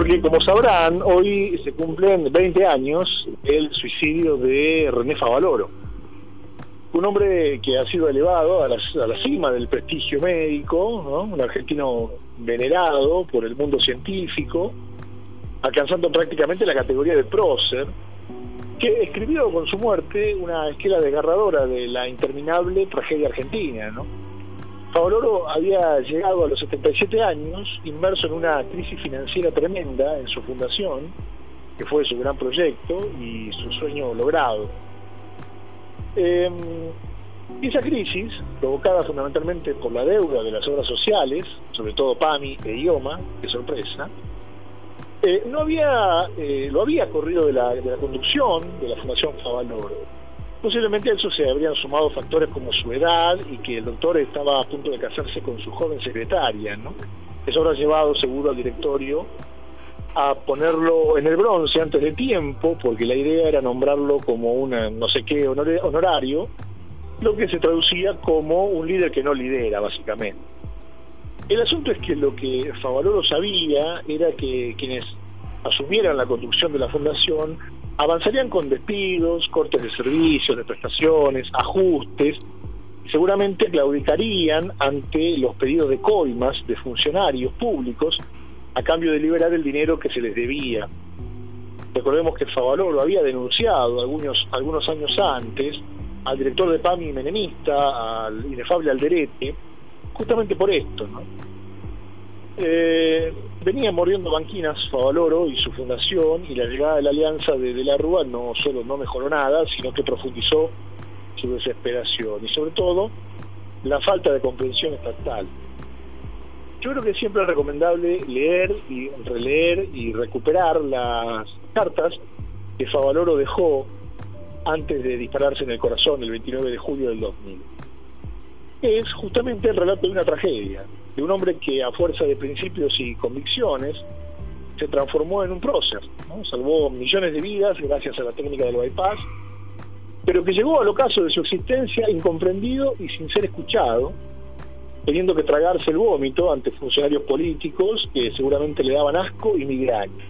porque como sabrán, hoy se cumplen 20 años el suicidio de René Favaloro, un hombre que ha sido elevado a la, a la cima del prestigio médico, ¿no? un argentino venerado por el mundo científico, alcanzando prácticamente la categoría de prócer, que escribió con su muerte una esquela desgarradora de la interminable tragedia argentina, ¿no? Favaloro había llegado a los 77 años, inmerso en una crisis financiera tremenda en su fundación, que fue su gran proyecto y su sueño logrado. Eh, esa crisis, provocada fundamentalmente por la deuda de las obras sociales, sobre todo PAMI e IOMA, qué sorpresa, eh, no había, eh, lo había corrido de la, de la conducción de la Fundación Favaloro Posiblemente a eso se habrían sumado factores como su edad y que el doctor estaba a punto de casarse con su joven secretaria, ¿no? Eso habrá llevado seguro al directorio a ponerlo en el bronce antes de tiempo, porque la idea era nombrarlo como un no sé qué honorario, lo que se traducía como un líder que no lidera, básicamente. El asunto es que lo que Favaloro sabía era que quienes asumieran la conducción de la fundación avanzarían con despidos, cortes de servicios, de prestaciones, ajustes, seguramente claudicarían ante los pedidos de coimas de funcionarios públicos a cambio de liberar el dinero que se les debía. Recordemos que Favaloro lo había denunciado algunos, algunos años antes al director de PAMI menemista, al inefable Alderete, justamente por esto, ¿no? Eh, venía mordiendo banquinas Favaloro y su fundación y la llegada de la alianza de, de la Rúa no solo no mejoró nada, sino que profundizó su desesperación y sobre todo la falta de comprensión estatal. Yo creo que siempre es recomendable leer y releer y recuperar las cartas que Favaloro dejó antes de dispararse en el corazón el 29 de julio del 2000. Es justamente el relato de una tragedia, de un hombre que a fuerza de principios y convicciones se transformó en un prócer, salvó millones de vidas gracias a la técnica del bypass, pero que llegó al ocaso de su existencia incomprendido y sin ser escuchado, teniendo que tragarse el vómito ante funcionarios políticos que seguramente le daban asco y migraña.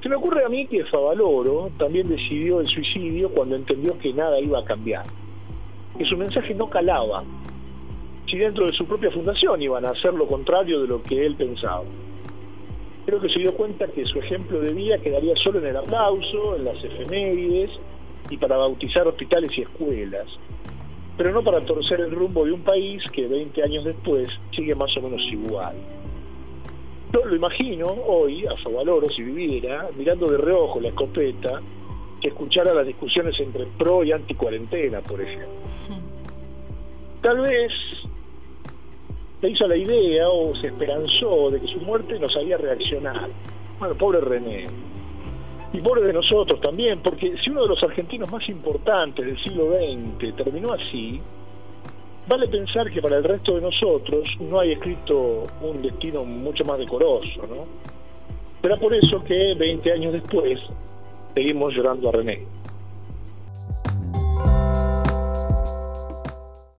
Se me ocurre a mí que Favaloro también decidió el suicidio cuando entendió que nada iba a cambiar, que su mensaje no calaba si dentro de su propia fundación iban a hacer lo contrario de lo que él pensaba. Creo que se dio cuenta que su ejemplo de vida quedaría solo en el aplauso, en las efemérides y para bautizar hospitales y escuelas, pero no para torcer el rumbo de un país que 20 años después sigue más o menos igual. Yo lo imagino hoy, a Favaloro, si viviera, mirando de reojo la escopeta, que escuchara las discusiones entre pro y anti cuarentena, por ejemplo. Tal vez se hizo la idea o se esperanzó de que su muerte no sabía reaccionar. Bueno, pobre René. Y pobre de nosotros también, porque si uno de los argentinos más importantes del siglo XX terminó así, vale pensar que para el resto de nosotros no hay escrito un destino mucho más decoroso, ¿no? Será por eso que 20 años después seguimos llorando a René.